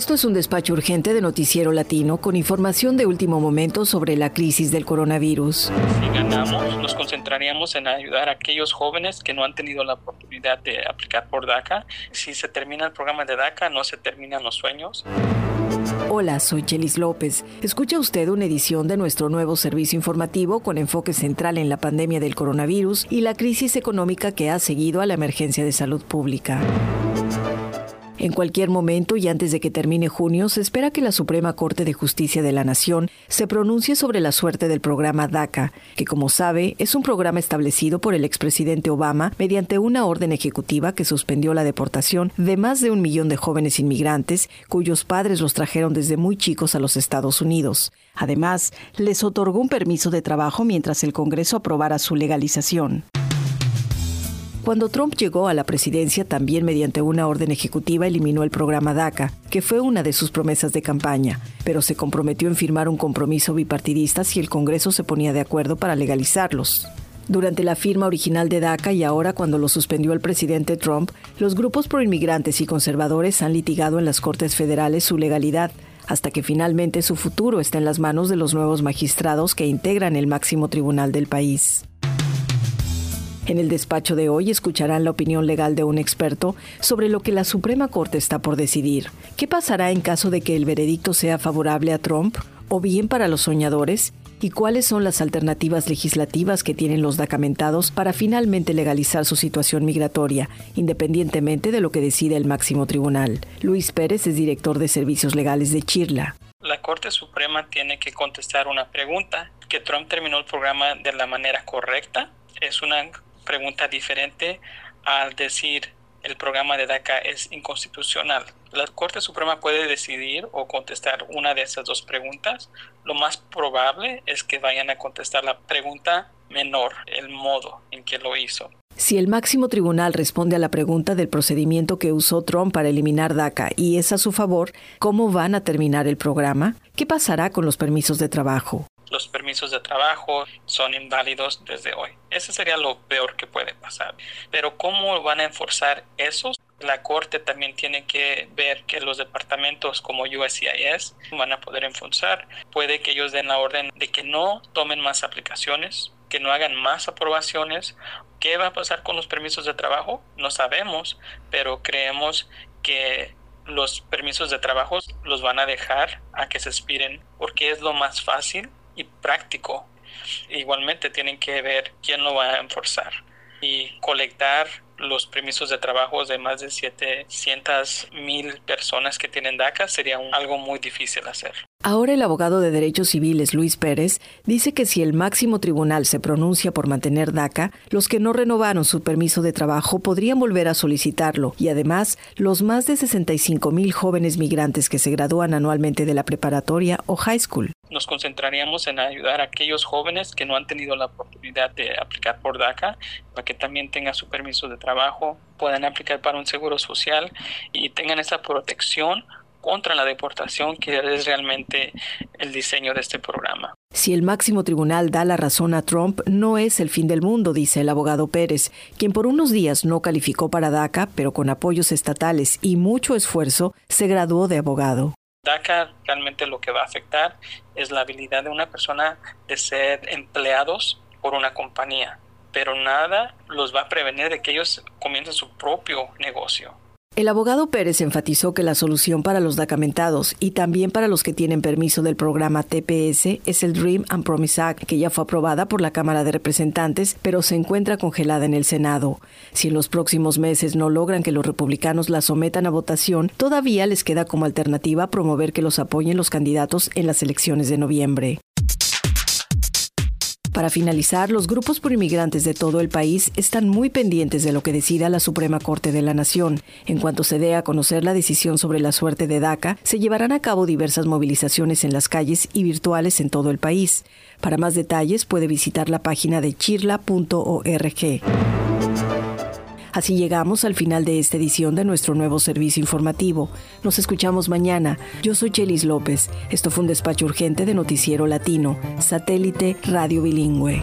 Esto es un despacho urgente de Noticiero Latino con información de último momento sobre la crisis del coronavirus. Si ganamos, nos concentraríamos en ayudar a aquellos jóvenes que no han tenido la oportunidad de aplicar por DACA. Si se termina el programa de DACA, no se terminan los sueños. Hola, soy Chelis López. Escucha usted una edición de nuestro nuevo servicio informativo con enfoque central en la pandemia del coronavirus y la crisis económica que ha seguido a la emergencia de salud pública. En cualquier momento y antes de que termine junio, se espera que la Suprema Corte de Justicia de la Nación se pronuncie sobre la suerte del programa DACA, que como sabe es un programa establecido por el expresidente Obama mediante una orden ejecutiva que suspendió la deportación de más de un millón de jóvenes inmigrantes cuyos padres los trajeron desde muy chicos a los Estados Unidos. Además, les otorgó un permiso de trabajo mientras el Congreso aprobara su legalización. Cuando Trump llegó a la presidencia, también mediante una orden ejecutiva eliminó el programa DACA, que fue una de sus promesas de campaña, pero se comprometió en firmar un compromiso bipartidista si el Congreso se ponía de acuerdo para legalizarlos. Durante la firma original de DACA y ahora cuando lo suspendió el presidente Trump, los grupos proinmigrantes y conservadores han litigado en las Cortes Federales su legalidad, hasta que finalmente su futuro está en las manos de los nuevos magistrados que integran el máximo tribunal del país. En el despacho de hoy escucharán la opinión legal de un experto sobre lo que la Suprema Corte está por decidir. ¿Qué pasará en caso de que el veredicto sea favorable a Trump o bien para los soñadores? ¿Y cuáles son las alternativas legislativas que tienen los dacamentados para finalmente legalizar su situación migratoria, independientemente de lo que decida el máximo tribunal? Luis Pérez es director de Servicios Legales de Chirla. La Corte Suprema tiene que contestar una pregunta. ¿Que Trump terminó el programa de la manera correcta? Es una pregunta diferente al decir el programa de DACA es inconstitucional. La Corte Suprema puede decidir o contestar una de esas dos preguntas. Lo más probable es que vayan a contestar la pregunta menor, el modo en que lo hizo. Si el máximo tribunal responde a la pregunta del procedimiento que usó Trump para eliminar DACA y es a su favor, ¿cómo van a terminar el programa? ¿Qué pasará con los permisos de trabajo? Los permisos de trabajo son inválidos desde hoy. Ese sería lo peor que puede pasar. Pero ¿cómo van a enforzar esos? La Corte también tiene que ver que los departamentos como USCIS van a poder enforzar. Puede que ellos den la orden de que no tomen más aplicaciones, que no hagan más aprobaciones. ¿Qué va a pasar con los permisos de trabajo? No sabemos, pero creemos que los permisos de trabajo los van a dejar a que se expiren porque es lo más fácil práctico. Igualmente tienen que ver quién lo va a enforzar y colectar los permisos de trabajo de más de 700 mil personas que tienen DACA sería algo muy difícil hacer. Ahora el abogado de derechos civiles Luis Pérez dice que si el máximo tribunal se pronuncia por mantener DACA, los que no renovaron su permiso de trabajo podrían volver a solicitarlo y además los más de 65 mil jóvenes migrantes que se gradúan anualmente de la preparatoria o high school. Nos concentraríamos en ayudar a aquellos jóvenes que no han tenido la oportunidad de aplicar por DACA para que también tengan su permiso de trabajo, puedan aplicar para un seguro social y tengan esa protección contra la deportación, que es realmente el diseño de este programa. Si el máximo tribunal da la razón a Trump, no es el fin del mundo, dice el abogado Pérez, quien por unos días no calificó para DACA, pero con apoyos estatales y mucho esfuerzo se graduó de abogado. DACA realmente lo que va a afectar es la habilidad de una persona de ser empleados por una compañía, pero nada los va a prevenir de que ellos comiencen su propio negocio. El abogado Pérez enfatizó que la solución para los dacamentados y también para los que tienen permiso del programa TPS es el Dream and Promise Act, que ya fue aprobada por la Cámara de Representantes, pero se encuentra congelada en el Senado. Si en los próximos meses no logran que los republicanos la sometan a votación, todavía les queda como alternativa promover que los apoyen los candidatos en las elecciones de noviembre. Para finalizar, los grupos por inmigrantes de todo el país están muy pendientes de lo que decida la Suprema Corte de la Nación. En cuanto se dé a conocer la decisión sobre la suerte de DACA, se llevarán a cabo diversas movilizaciones en las calles y virtuales en todo el país. Para más detalles puede visitar la página de chirla.org. Así llegamos al final de esta edición de nuestro nuevo servicio informativo. Nos escuchamos mañana. Yo soy Chelis López. Esto fue un despacho urgente de Noticiero Latino, satélite radio bilingüe.